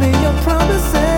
me your promises.